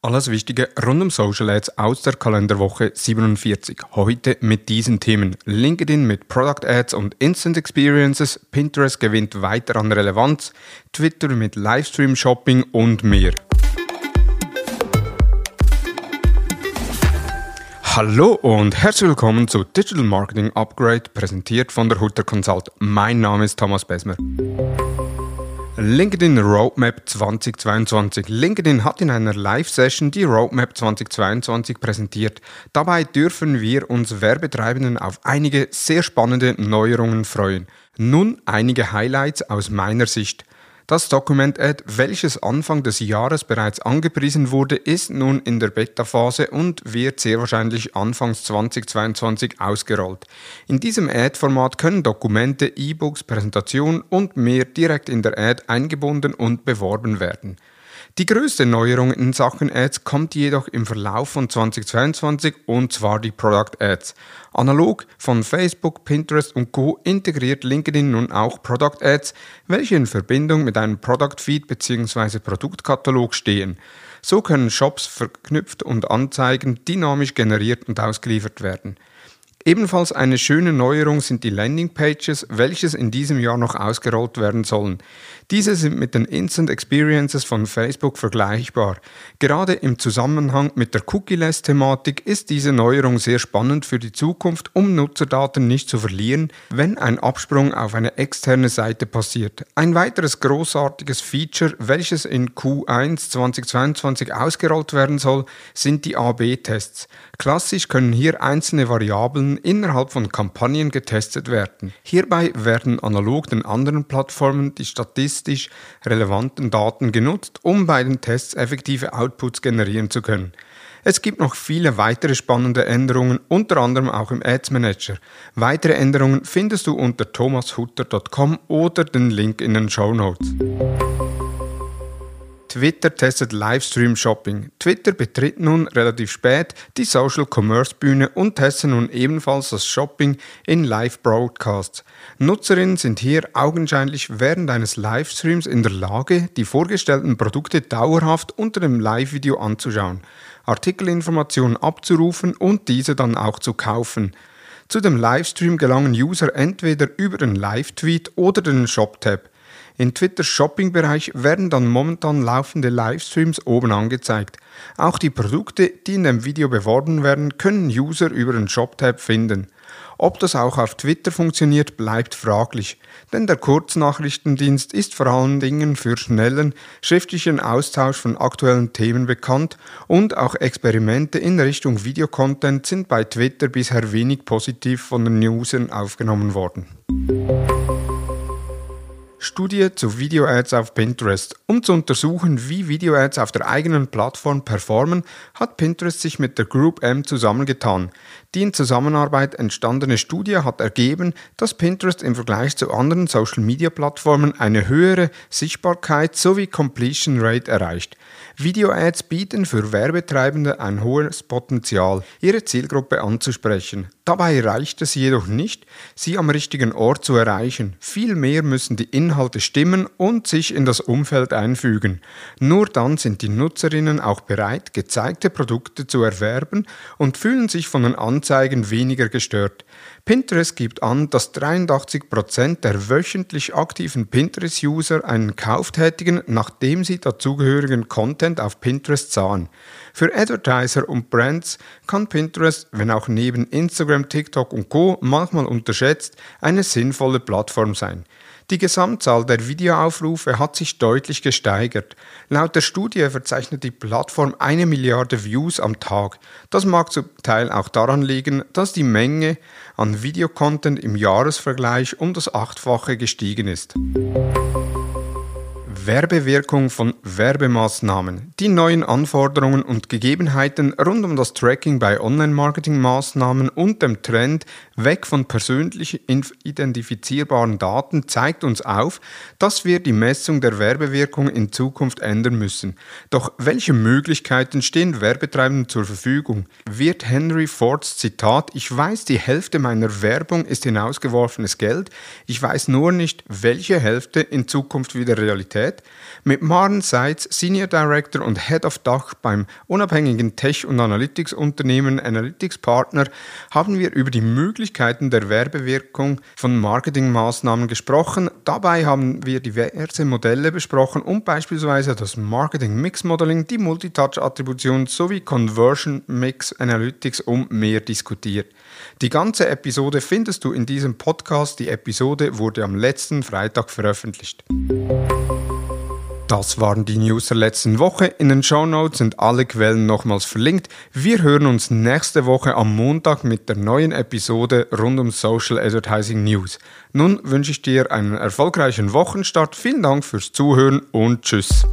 Alles Wichtige rund um Social Ads aus der Kalenderwoche 47. Heute mit diesen Themen. LinkedIn mit Product Ads und Instant Experiences, Pinterest gewinnt weiter an Relevanz, Twitter mit Livestream Shopping und mehr. Hallo und herzlich willkommen zu Digital Marketing Upgrade, präsentiert von der Hutter Consult. Mein Name ist Thomas Besmer. LinkedIn Roadmap 2022. LinkedIn hat in einer Live-Session die Roadmap 2022 präsentiert. Dabei dürfen wir uns Werbetreibenden auf einige sehr spannende Neuerungen freuen. Nun einige Highlights aus meiner Sicht. Das Document-Ad, welches Anfang des Jahres bereits angepriesen wurde, ist nun in der Beta-Phase und wird sehr wahrscheinlich Anfangs 2022 ausgerollt. In diesem Ad-Format können Dokumente, E-Books, Präsentationen und mehr direkt in der Ad eingebunden und beworben werden. Die größte Neuerung in Sachen Ads kommt jedoch im Verlauf von 2022 und zwar die Product Ads. Analog von Facebook, Pinterest und Co. integriert LinkedIn nun auch Product Ads, welche in Verbindung mit einem Product Feed bzw. Produktkatalog stehen. So können Shops verknüpft und Anzeigen dynamisch generiert und ausgeliefert werden. Ebenfalls eine schöne Neuerung sind die Landingpages, welches in diesem Jahr noch ausgerollt werden sollen. Diese sind mit den Instant Experiences von Facebook vergleichbar. Gerade im Zusammenhang mit der Cookie-Less-Thematik ist diese Neuerung sehr spannend für die Zukunft, um Nutzerdaten nicht zu verlieren, wenn ein Absprung auf eine externe Seite passiert. Ein weiteres großartiges Feature, welches in Q1 2022 ausgerollt werden soll, sind die AB-Tests. Klassisch können hier einzelne Variablen innerhalb von Kampagnen getestet werden. Hierbei werden analog den anderen Plattformen die statistisch relevanten Daten genutzt, um bei den Tests effektive Outputs generieren zu können. Es gibt noch viele weitere spannende Änderungen, unter anderem auch im Ads Manager. Weitere Änderungen findest du unter thomashutter.com oder den Link in den Show Notes. Twitter testet Livestream Shopping. Twitter betritt nun relativ spät die Social Commerce Bühne und testet nun ebenfalls das Shopping in Live Broadcasts. Nutzerinnen sind hier augenscheinlich während eines Livestreams in der Lage, die vorgestellten Produkte dauerhaft unter dem Live-Video anzuschauen, Artikelinformationen abzurufen und diese dann auch zu kaufen. Zu dem Livestream gelangen User entweder über den Live-Tweet oder den Shop-Tab. Im Twitter Shopping-Bereich werden dann momentan laufende Livestreams oben angezeigt. Auch die Produkte, die in dem Video beworben werden, können User über den Shop-Tab finden. Ob das auch auf Twitter funktioniert, bleibt fraglich, denn der Kurznachrichtendienst ist vor allen Dingen für schnellen, schriftlichen Austausch von aktuellen Themen bekannt und auch Experimente in Richtung Videocontent sind bei Twitter bisher wenig positiv von den Usern aufgenommen worden. Studie zu Video-Ads auf Pinterest. Um zu untersuchen, wie Video-Ads auf der eigenen Plattform performen, hat Pinterest sich mit der Group M zusammengetan. Die in Zusammenarbeit entstandene Studie hat ergeben, dass Pinterest im Vergleich zu anderen Social-Media-Plattformen eine höhere Sichtbarkeit sowie Completion Rate erreicht. Video-Ads bieten für Werbetreibende ein hohes Potenzial, ihre Zielgruppe anzusprechen. Dabei reicht es jedoch nicht, sie am richtigen Ort zu erreichen. Vielmehr müssen die Inhalte stimmen und sich in das Umfeld einfügen. Nur dann sind die Nutzerinnen auch bereit, gezeigte Produkte zu erwerben und fühlen sich von den Anzeigen weniger gestört. Pinterest gibt an, dass 83% der wöchentlich aktiven Pinterest-User einen Kauf tätigen, nachdem sie dazugehörigen Content auf Pinterest sahen. Für Advertiser und Brands kann Pinterest, wenn auch neben Instagram, TikTok und Co manchmal unterschätzt, eine sinnvolle Plattform sein. Die Gesamtzahl der Videoaufrufe hat sich deutlich gesteigert. Laut der Studie verzeichnet die Plattform eine Milliarde Views am Tag. Das mag zum Teil auch daran liegen, dass die Menge an Videocontent im Jahresvergleich um das Achtfache gestiegen ist. Werbewirkung von Werbemaßnahmen. Die neuen Anforderungen und Gegebenheiten rund um das Tracking bei Online-Marketing-Maßnahmen und dem Trend weg von persönlich identifizierbaren Daten zeigt uns auf, dass wir die Messung der Werbewirkung in Zukunft ändern müssen. Doch welche Möglichkeiten stehen Werbetreibenden zur Verfügung? Wird Henry Fords Zitat, ich weiß, die Hälfte meiner Werbung ist hinausgeworfenes Geld, ich weiß nur nicht, welche Hälfte in Zukunft wieder Realität Qualität. Mit Maren Seitz, Senior Director und Head of Dach beim unabhängigen Tech- und Analytics-Unternehmen Analytics Partner, haben wir über die Möglichkeiten der Werbewirkung von Marketingmaßnahmen gesprochen. Dabei haben wir diverse Modelle besprochen und beispielsweise das Marketing Mix Modeling, die Multitouch-Attribution sowie Conversion Mix Analytics und mehr diskutiert. Die ganze Episode findest du in diesem Podcast. Die Episode wurde am letzten Freitag veröffentlicht. Das waren die News der letzten Woche. In den Show Notes sind alle Quellen nochmals verlinkt. Wir hören uns nächste Woche am Montag mit der neuen Episode rund um Social Advertising News. Nun wünsche ich dir einen erfolgreichen Wochenstart. Vielen Dank fürs Zuhören und Tschüss.